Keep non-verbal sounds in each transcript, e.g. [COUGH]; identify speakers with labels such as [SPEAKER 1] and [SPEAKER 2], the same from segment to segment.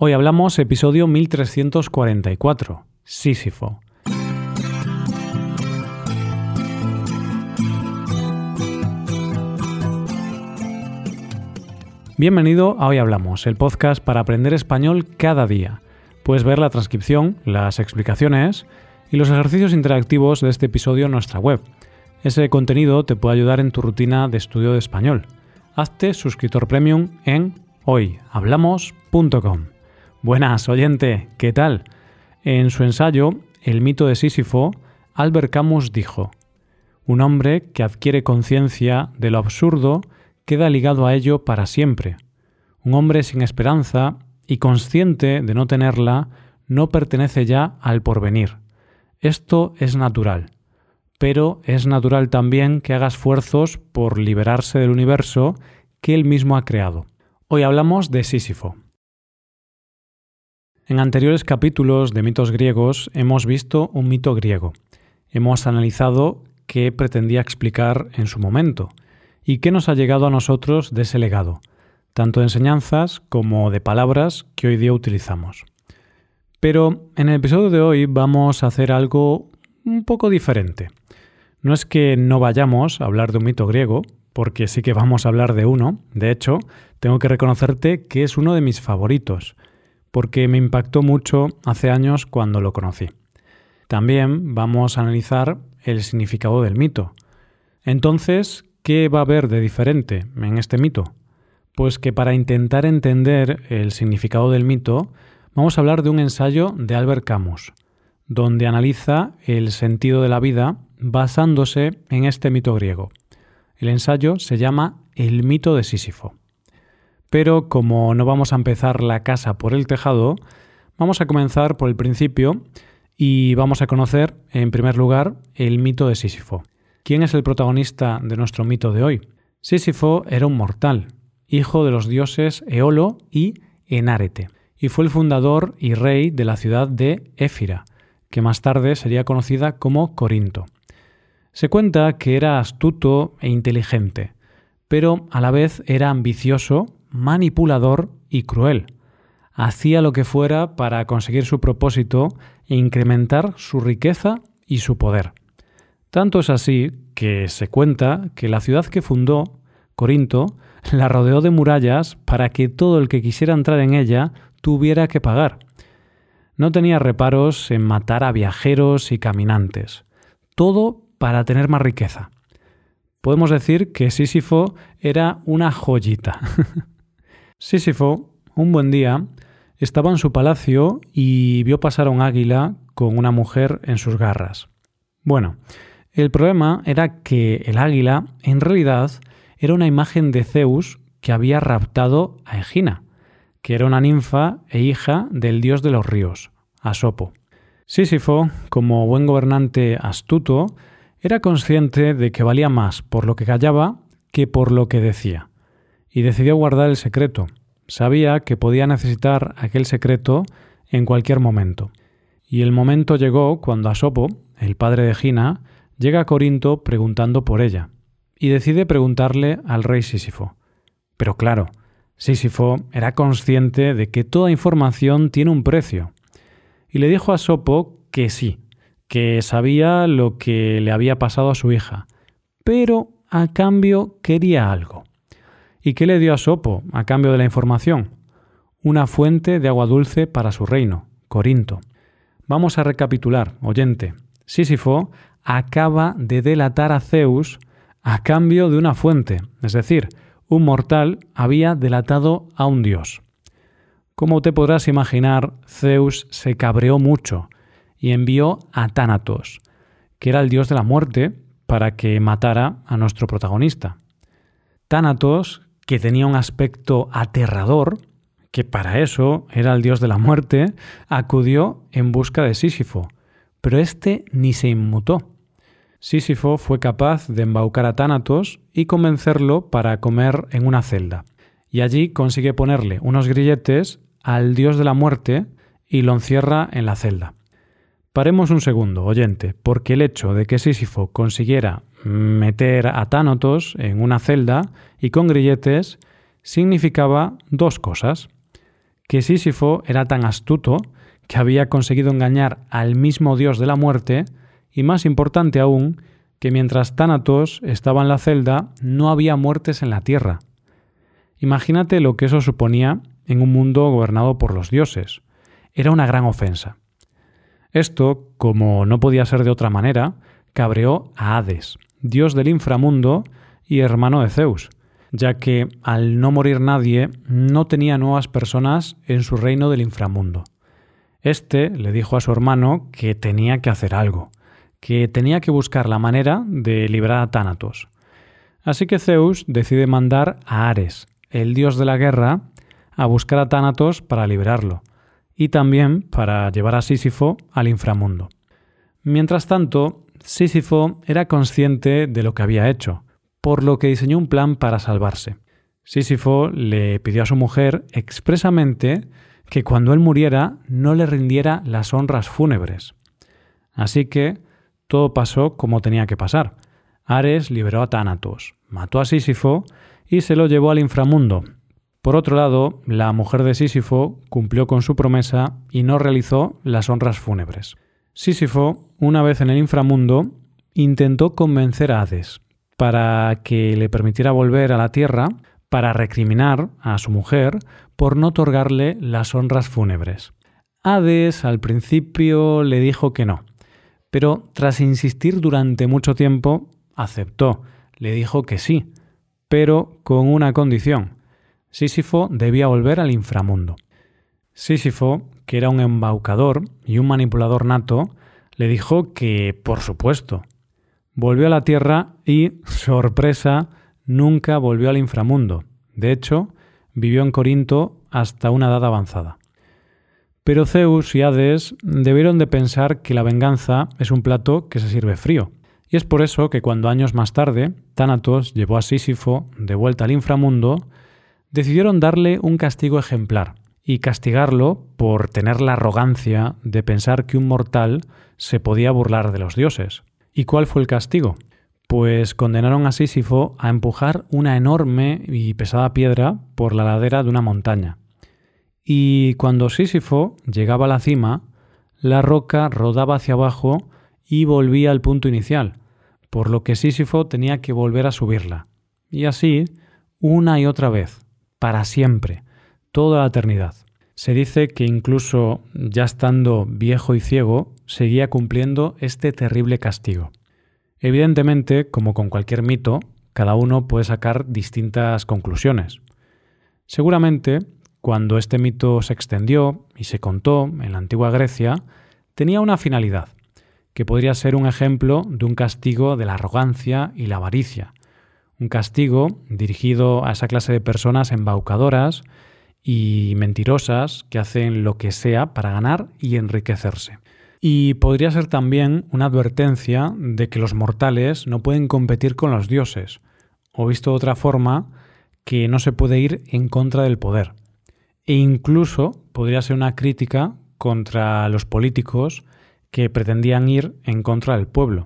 [SPEAKER 1] Hoy hablamos episodio 1344, Sísifo. Bienvenido a Hoy Hablamos, el podcast para aprender español cada día. Puedes ver la transcripción, las explicaciones y los ejercicios interactivos de este episodio en nuestra web. Ese contenido te puede ayudar en tu rutina de estudio de español. Hazte suscriptor premium en hoyhablamos.com. Buenas, oyente, ¿qué tal? En su ensayo El mito de Sísifo, Albert Camus dijo, Un hombre que adquiere conciencia de lo absurdo queda ligado a ello para siempre. Un hombre sin esperanza y consciente de no tenerla no pertenece ya al porvenir. Esto es natural. Pero es natural también que haga esfuerzos por liberarse del universo que él mismo ha creado. Hoy hablamos de Sísifo. En anteriores capítulos de mitos griegos hemos visto un mito griego. Hemos analizado qué pretendía explicar en su momento y qué nos ha llegado a nosotros de ese legado, tanto de enseñanzas como de palabras que hoy día utilizamos. Pero en el episodio de hoy vamos a hacer algo un poco diferente. No es que no vayamos a hablar de un mito griego, porque sí que vamos a hablar de uno. De hecho, tengo que reconocerte que es uno de mis favoritos, porque me impactó mucho hace años cuando lo conocí. También vamos a analizar el significado del mito. Entonces, ¿Qué va a haber de diferente en este mito? Pues que para intentar entender el significado del mito, vamos a hablar de un ensayo de Albert Camus, donde analiza el sentido de la vida basándose en este mito griego. El ensayo se llama El mito de Sísifo. Pero como no vamos a empezar la casa por el tejado, vamos a comenzar por el principio y vamos a conocer, en primer lugar, el mito de Sísifo. ¿Quién es el protagonista de nuestro mito de hoy? Sísifo era un mortal, hijo de los dioses Eolo y Enárete, y fue el fundador y rey de la ciudad de Éfira, que más tarde sería conocida como Corinto. Se cuenta que era astuto e inteligente, pero a la vez era ambicioso, manipulador y cruel. Hacía lo que fuera para conseguir su propósito e incrementar su riqueza y su poder. Tanto es así que se cuenta que la ciudad que fundó, Corinto, la rodeó de murallas para que todo el que quisiera entrar en ella tuviera que pagar. No tenía reparos en matar a viajeros y caminantes. Todo para tener más riqueza. Podemos decir que Sísifo era una joyita. [LAUGHS] Sísifo, un buen día, estaba en su palacio y vio pasar a un águila con una mujer en sus garras. Bueno, el problema era que el águila, en realidad, era una imagen de Zeus que había raptado a Egina, que era una ninfa e hija del dios de los ríos, Asopo. Sísifo, como buen gobernante astuto, era consciente de que valía más por lo que callaba que por lo que decía, y decidió guardar el secreto. Sabía que podía necesitar aquel secreto en cualquier momento. Y el momento llegó cuando Asopo, el padre de Egina, llega a Corinto preguntando por ella y decide preguntarle al rey Sísifo. Pero claro, Sísifo era consciente de que toda información tiene un precio y le dijo a Sopo que sí, que sabía lo que le había pasado a su hija, pero a cambio quería algo. ¿Y qué le dio a Sopo a cambio de la información? Una fuente de agua dulce para su reino, Corinto. Vamos a recapitular, oyente. Sísifo acaba de delatar a Zeus a cambio de una fuente, es decir, un mortal había delatado a un dios. Como te podrás imaginar, Zeus se cabreó mucho y envió a Tánatos, que era el dios de la muerte, para que matara a nuestro protagonista. Tánatos, que tenía un aspecto aterrador, que para eso era el dios de la muerte, acudió en busca de Sísifo, pero éste ni se inmutó. Sísifo fue capaz de embaucar a Tánatos y convencerlo para comer en una celda. Y allí consigue ponerle unos grilletes al dios de la muerte y lo encierra en la celda. Paremos un segundo, oyente, porque el hecho de que Sísifo consiguiera meter a Tánatos en una celda y con grilletes significaba dos cosas. que Sísifo era tan astuto que había conseguido engañar al mismo dios de la muerte y más importante aún, que mientras Tánatos estaba en la celda no había muertes en la tierra. Imagínate lo que eso suponía en un mundo gobernado por los dioses. Era una gran ofensa. Esto, como no podía ser de otra manera, cabreó a Hades, dios del inframundo y hermano de Zeus, ya que al no morir nadie no tenía nuevas personas en su reino del inframundo. Este le dijo a su hermano que tenía que hacer algo, que tenía que buscar la manera de librar a Tánatos. Así que Zeus decide mandar a Ares, el dios de la guerra, a buscar a Tánatos para liberarlo, y también para llevar a Sísifo al inframundo. Mientras tanto, Sísifo era consciente de lo que había hecho, por lo que diseñó un plan para salvarse. Sísifo le pidió a su mujer expresamente que cuando él muriera no le rindiera las honras fúnebres. Así que todo pasó como tenía que pasar. Ares liberó a Tánatos, mató a Sísifo y se lo llevó al inframundo. Por otro lado, la mujer de Sísifo cumplió con su promesa y no realizó las honras fúnebres. Sísifo, una vez en el inframundo, intentó convencer a Hades para que le permitiera volver a la tierra para recriminar a su mujer por no otorgarle las honras fúnebres. Hades al principio le dijo que no, pero tras insistir durante mucho tiempo, aceptó, le dijo que sí, pero con una condición. Sísifo debía volver al inframundo. Sísifo, que era un embaucador y un manipulador nato, le dijo que, por supuesto. Volvió a la tierra y, [LAUGHS] sorpresa, nunca volvió al inframundo. De hecho, vivió en Corinto hasta una edad avanzada. Pero Zeus y Hades debieron de pensar que la venganza es un plato que se sirve frío. Y es por eso que cuando años más tarde Tánatos llevó a Sísifo de vuelta al inframundo, decidieron darle un castigo ejemplar y castigarlo por tener la arrogancia de pensar que un mortal se podía burlar de los dioses. ¿Y cuál fue el castigo? Pues condenaron a Sísifo a empujar una enorme y pesada piedra por la ladera de una montaña. Y cuando Sísifo llegaba a la cima, la roca rodaba hacia abajo y volvía al punto inicial, por lo que Sísifo tenía que volver a subirla. Y así, una y otra vez, para siempre, toda la eternidad. Se dice que incluso ya estando viejo y ciego, seguía cumpliendo este terrible castigo. Evidentemente, como con cualquier mito, cada uno puede sacar distintas conclusiones. Seguramente cuando este mito se extendió y se contó en la antigua Grecia, tenía una finalidad, que podría ser un ejemplo de un castigo de la arrogancia y la avaricia, un castigo dirigido a esa clase de personas embaucadoras y mentirosas que hacen lo que sea para ganar y enriquecerse. Y podría ser también una advertencia de que los mortales no pueden competir con los dioses, o visto de otra forma, que no se puede ir en contra del poder e incluso podría ser una crítica contra los políticos que pretendían ir en contra del pueblo.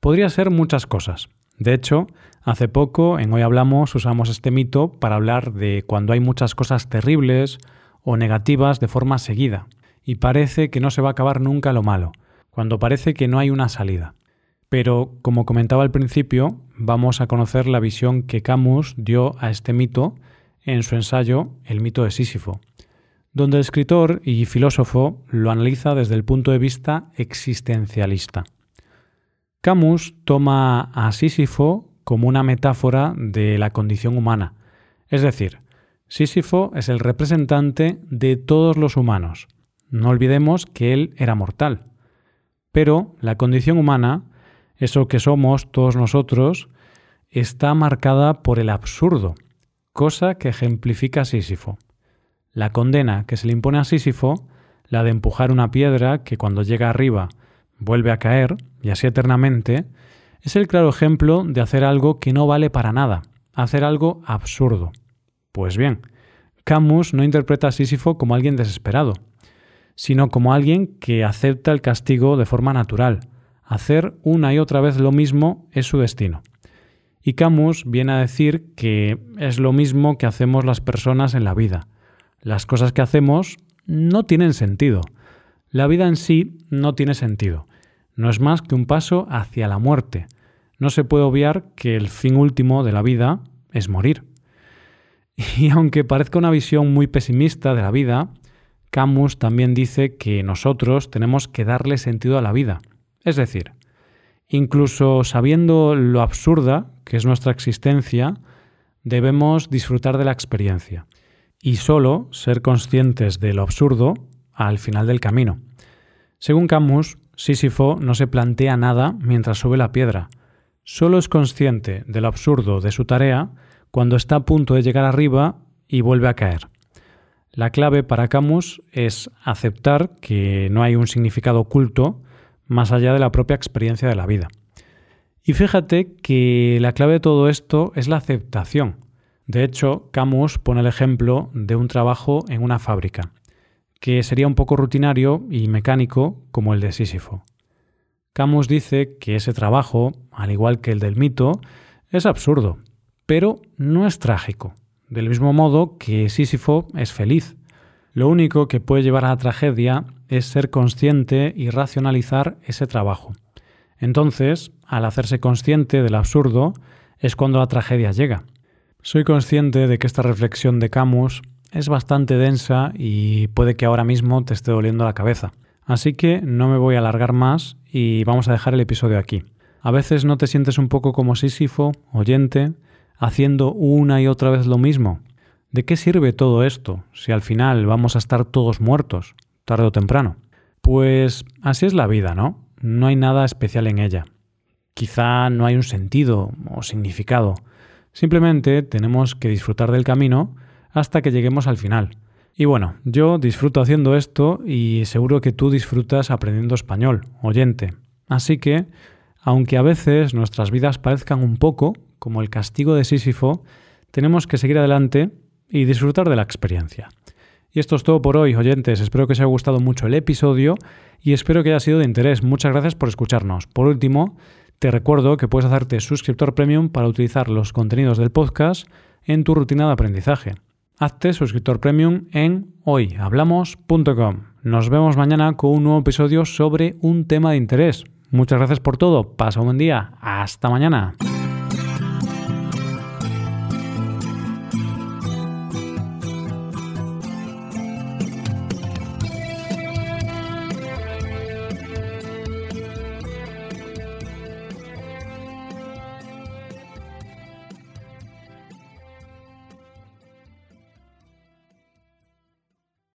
[SPEAKER 1] Podría ser muchas cosas. De hecho, hace poco, en Hoy Hablamos, usamos este mito para hablar de cuando hay muchas cosas terribles o negativas de forma seguida, y parece que no se va a acabar nunca lo malo, cuando parece que no hay una salida. Pero, como comentaba al principio, vamos a conocer la visión que Camus dio a este mito en su ensayo El mito de Sísifo, donde el escritor y filósofo lo analiza desde el punto de vista existencialista. Camus toma a Sísifo como una metáfora de la condición humana, es decir, Sísifo es el representante de todos los humanos. No olvidemos que él era mortal. Pero la condición humana, eso que somos todos nosotros, está marcada por el absurdo, cosa que ejemplifica Sísifo. La condena que se le impone a Sísifo, la de empujar una piedra que cuando llega arriba vuelve a caer, y así eternamente, es el claro ejemplo de hacer algo que no vale para nada, hacer algo absurdo. Pues bien, Camus no interpreta a Sísifo como alguien desesperado, sino como alguien que acepta el castigo de forma natural. Hacer una y otra vez lo mismo es su destino. Y Camus viene a decir que es lo mismo que hacemos las personas en la vida. Las cosas que hacemos no tienen sentido. La vida en sí no tiene sentido. No es más que un paso hacia la muerte. No se puede obviar que el fin último de la vida es morir. [LAUGHS] Y aunque parezca una visión muy pesimista de la vida, Camus también dice que nosotros tenemos que darle sentido a la vida. Es decir, incluso sabiendo lo absurda que es nuestra existencia, debemos disfrutar de la experiencia y solo ser conscientes de lo absurdo al final del camino. Según Camus, Sísifo no se plantea nada mientras sube la piedra, solo es consciente de lo absurdo de su tarea cuando está a punto de llegar arriba y vuelve a caer. La clave para Camus es aceptar que no hay un significado oculto más allá de la propia experiencia de la vida. Y fíjate que la clave de todo esto es la aceptación. De hecho, Camus pone el ejemplo de un trabajo en una fábrica, que sería un poco rutinario y mecánico como el de Sísifo. Camus dice que ese trabajo, al igual que el del mito, es absurdo, pero no es trágico, del mismo modo que Sísifo es feliz. Lo único que puede llevar a la tragedia es ser consciente y racionalizar ese trabajo. Entonces, al hacerse consciente del absurdo, es cuando la tragedia llega. Soy consciente de que esta reflexión de Camus es bastante densa y puede que ahora mismo te esté doliendo la cabeza. Así que no me voy a alargar más y vamos a dejar el episodio aquí. A veces no te sientes un poco como Sísifo, oyente, haciendo una y otra vez lo mismo? ¿De qué sirve todo esto si al final vamos a estar todos muertos, tarde o temprano? Pues así es la vida, ¿no? No hay nada especial en ella. Quizá no hay un sentido o significado. Simplemente tenemos que disfrutar del camino hasta que lleguemos al final. Y bueno, yo disfruto haciendo esto y seguro que tú disfrutas aprendiendo español, oyente. Así que, aunque a veces nuestras vidas parezcan un poco como el castigo de Sísifo, tenemos que seguir adelante y disfrutar de la experiencia. Y esto es todo por hoy, oyentes. Espero que os haya gustado mucho el episodio y espero que haya sido de interés. Muchas gracias por escucharnos. Por último, te recuerdo que puedes hacerte suscriptor premium para utilizar los contenidos del podcast en tu rutina de aprendizaje. Hazte suscriptor premium en hoyhablamos.com. Nos vemos mañana con un nuevo episodio sobre un tema de interés. Muchas gracias por todo. Pasa un buen día. Hasta mañana.